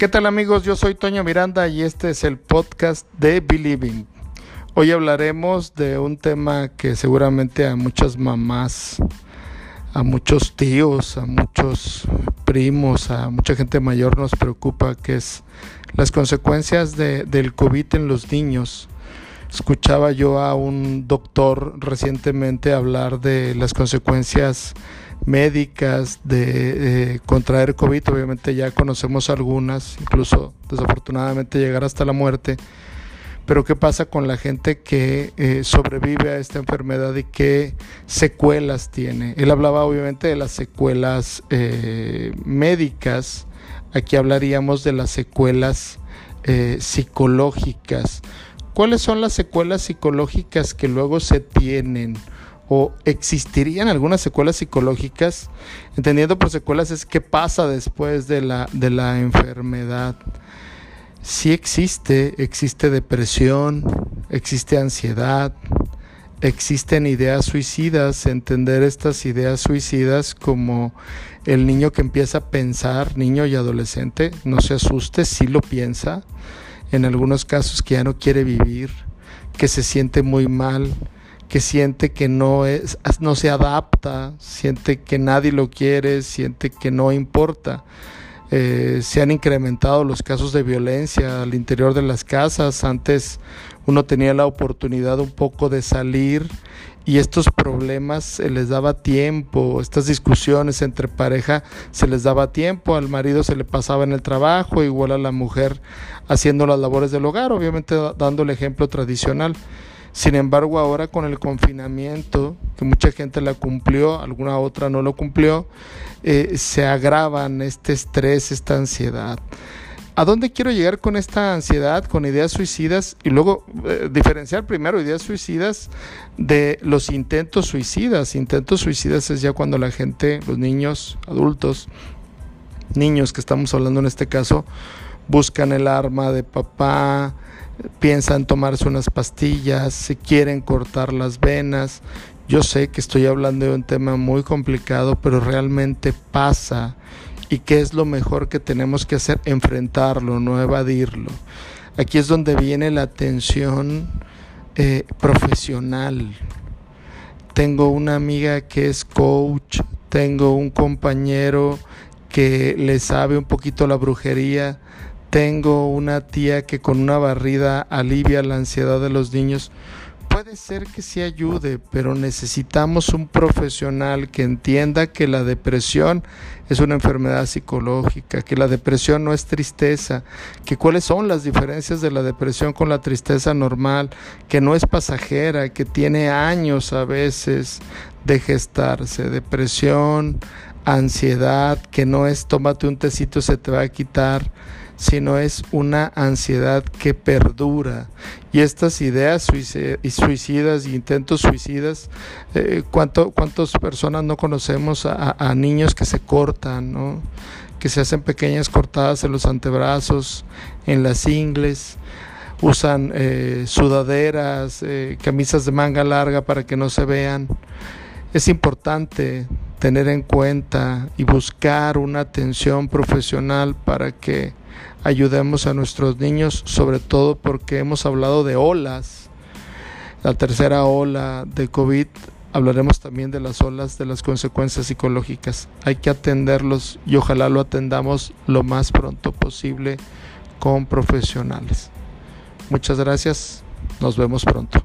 ¿Qué tal amigos? Yo soy Toño Miranda y este es el podcast de Believing. Hoy hablaremos de un tema que seguramente a muchas mamás, a muchos tíos, a muchos primos, a mucha gente mayor nos preocupa, que es las consecuencias de, del COVID en los niños. Escuchaba yo a un doctor recientemente hablar de las consecuencias médicas de eh, contraer COVID. Obviamente ya conocemos algunas, incluso desafortunadamente llegar hasta la muerte. Pero ¿qué pasa con la gente que eh, sobrevive a esta enfermedad y qué secuelas tiene? Él hablaba obviamente de las secuelas eh, médicas. Aquí hablaríamos de las secuelas psicológicas ¿Cuáles son las secuelas psicológicas que luego se tienen? ¿O existirían algunas secuelas psicológicas? Entendiendo por secuelas es qué pasa después de la, de la enfermedad. Sí existe, existe depresión, existe ansiedad, existen ideas suicidas, entender estas ideas suicidas como el niño que empieza a pensar, niño y adolescente, no se asuste, sí lo piensa, en algunos casos que ya no quiere vivir, que se siente muy mal, que siente que no es no se adapta, siente que nadie lo quiere, siente que no importa. Eh, se han incrementado los casos de violencia al interior de las casas. Antes uno tenía la oportunidad un poco de salir y estos problemas se les daba tiempo, estas discusiones entre pareja se les daba tiempo, al marido se le pasaba en el trabajo, igual a la mujer haciendo las labores del hogar, obviamente dando el ejemplo tradicional. Sin embargo, ahora con el confinamiento, que mucha gente la cumplió, alguna otra no lo cumplió, eh, se agravan este estrés, esta ansiedad. ¿A dónde quiero llegar con esta ansiedad, con ideas suicidas? Y luego eh, diferenciar primero ideas suicidas de los intentos suicidas. Intentos suicidas es ya cuando la gente, los niños, adultos, niños que estamos hablando en este caso, buscan el arma de papá, piensan tomarse unas pastillas, se quieren cortar las venas. Yo sé que estoy hablando de un tema muy complicado, pero realmente pasa y qué es lo mejor que tenemos que hacer, enfrentarlo, no evadirlo. Aquí es donde viene la atención eh, profesional. Tengo una amiga que es coach, tengo un compañero que le sabe un poquito la brujería, tengo una tía que con una barrida alivia la ansiedad de los niños. Puede ser que sí ayude, pero necesitamos un profesional que entienda que la depresión es una enfermedad psicológica, que la depresión no es tristeza, que cuáles son las diferencias de la depresión con la tristeza normal, que no es pasajera, que tiene años a veces de gestarse, depresión, ansiedad, que no es tómate un tecito se te va a quitar sino es una ansiedad que perdura. Y estas ideas suicidas y intentos suicidas, eh, ¿cuántas personas no conocemos a, niños que se cortan, que se hacen pequeñas cortadas en los antebrazos, en las ingles? usan eh, sudaderas, eh, camisas de manga larga para que no se vean. Es importante tener en cuenta y buscar una atención profesional para que ayudemos a nuestros niños, sobre todo porque hemos hablado de olas, la tercera ola de COVID, hablaremos también de las olas, de las consecuencias psicológicas. Hay que atenderlos y ojalá lo atendamos lo más pronto posible con profesionales. Muchas gracias, nos vemos pronto.